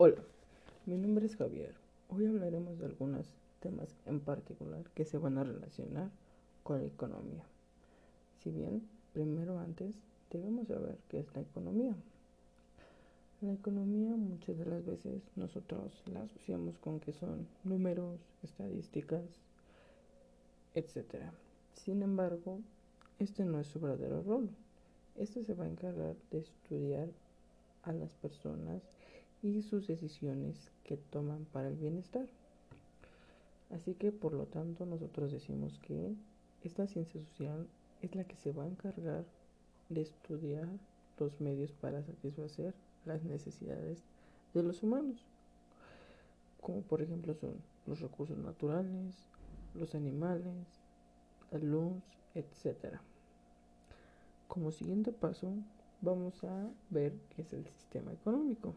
Hola, mi nombre es Javier. Hoy hablaremos de algunos temas en particular que se van a relacionar con la economía. Si bien, primero antes, debemos saber qué es la economía. La economía muchas de las veces nosotros la asociamos con que son números, estadísticas, etc. Sin embargo, este no es su verdadero rol. Este se va a encargar de estudiar a las personas y sus decisiones que toman para el bienestar. Así que por lo tanto nosotros decimos que esta ciencia social es la que se va a encargar de estudiar los medios para satisfacer las necesidades de los humanos, como por ejemplo son los recursos naturales, los animales, la luz, etc. Como siguiente paso, vamos a ver qué es el sistema económico.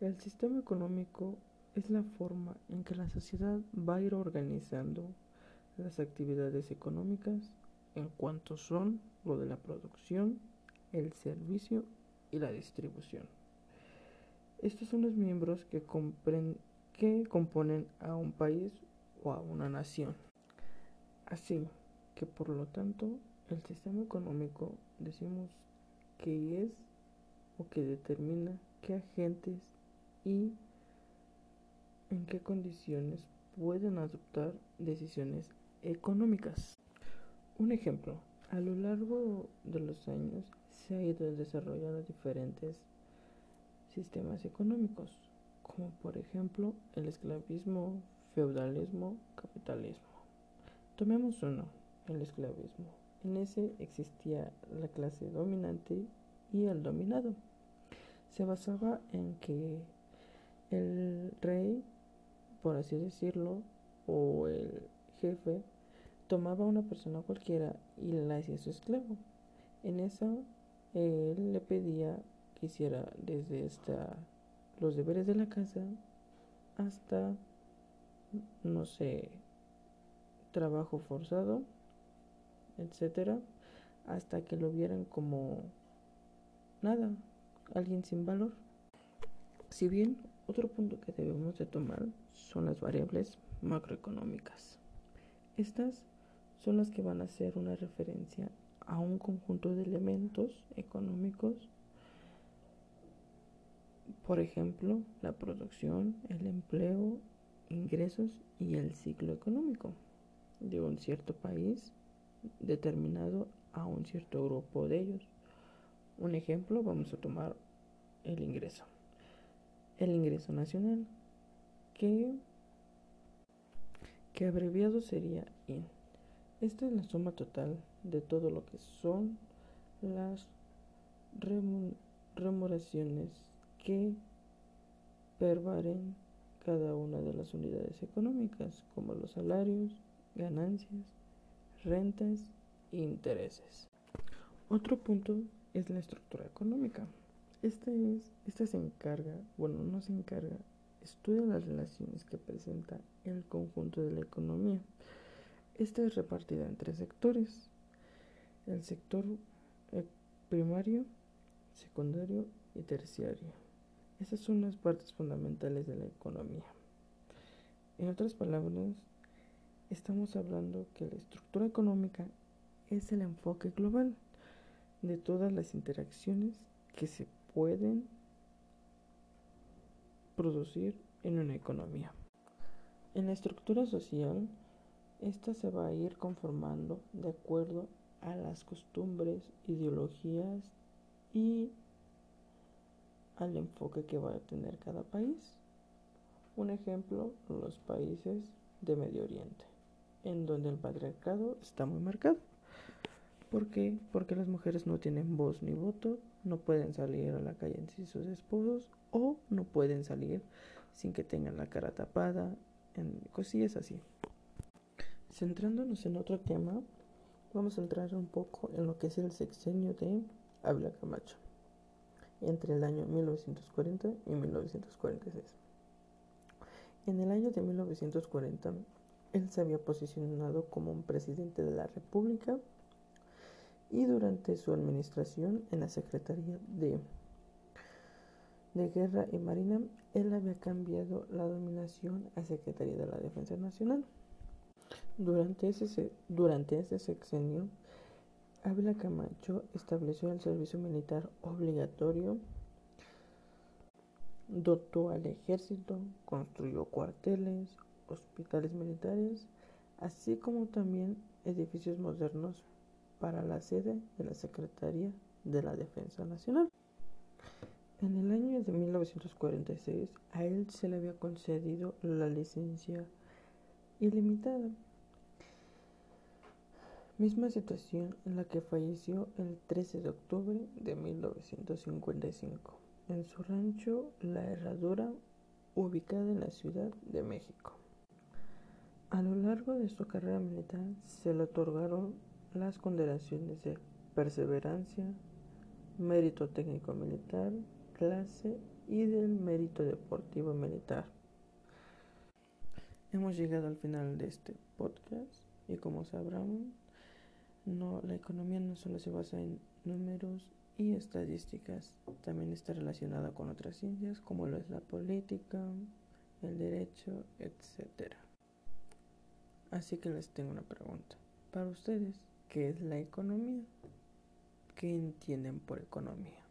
El sistema económico es la forma en que la sociedad va a ir organizando las actividades económicas en cuanto son lo de la producción, el servicio y la distribución. Estos son los miembros que, que componen a un país o a una nación. Así que por lo tanto el sistema económico decimos que es o que determina qué agentes y en qué condiciones pueden adoptar decisiones económicas. Un ejemplo, a lo largo de los años se ha ido desarrollando diferentes sistemas económicos, como por ejemplo el esclavismo, feudalismo, capitalismo. Tomemos uno, el esclavismo. En ese existía la clase dominante y el dominado. Se basaba en que el rey, por así decirlo, o el jefe, tomaba a una persona cualquiera y la hacía su esclavo. En eso, él le pedía que hiciera desde esta, los deberes de la casa hasta, no sé, trabajo forzado, etcétera, hasta que lo vieran como nada, alguien sin valor. Si bien otro punto que debemos de tomar son las variables macroeconómicas. Estas son las que van a hacer una referencia a un conjunto de elementos económicos, por ejemplo, la producción, el empleo, ingresos y el ciclo económico de un cierto país determinado a un cierto grupo de ellos. Un ejemplo, vamos a tomar el ingreso el ingreso nacional, que, que abreviado sería IN. Esta es la suma total de todo lo que son las remuneraciones que pervaren cada una de las unidades económicas, como los salarios, ganancias, rentas e intereses. Otro punto es la estructura económica. Esta, es, esta se encarga, bueno, no se encarga, estudia las relaciones que presenta el conjunto de la economía. Esta es repartida en tres sectores. El sector eh, primario, secundario y terciario. Esas son las partes fundamentales de la economía. En otras palabras, estamos hablando que la estructura económica es el enfoque global de todas las interacciones que se pueden producir en una economía. En la estructura social, esta se va a ir conformando de acuerdo a las costumbres, ideologías y al enfoque que va a tener cada país. Un ejemplo, los países de Medio Oriente, en donde el patriarcado está muy marcado. ¿Por qué? Porque las mujeres no tienen voz ni voto, no pueden salir a la calle sin sus esposos o no pueden salir sin que tengan la cara tapada, en cosillas así. Centrándonos en otro tema, vamos a entrar un poco en lo que es el sexenio de Ávila Camacho, entre el año 1940 y 1946. En el año de 1940, él se había posicionado como un presidente de la República y durante su administración en la Secretaría de, de Guerra y Marina, él había cambiado la dominación a Secretaría de la Defensa Nacional. Durante ese, durante ese sexenio, Ávila Camacho estableció el servicio militar obligatorio, dotó al ejército, construyó cuarteles, hospitales militares, así como también edificios modernos para la sede de la Secretaría de la Defensa Nacional. En el año de 1946 a él se le había concedido la licencia ilimitada. Misma situación en la que falleció el 13 de octubre de 1955 en su rancho La Herradura, ubicada en la Ciudad de México. A lo largo de su carrera militar se le otorgaron las condecoraciones de perseverancia, mérito técnico militar, clase y del mérito deportivo militar. Hemos llegado al final de este podcast y como sabrán, no, la economía no solo se basa en números y estadísticas, también está relacionada con otras ciencias como lo es la política, el derecho, etc. Así que les tengo una pregunta. Para ustedes, ¿qué es la economía? ¿Qué entienden por economía?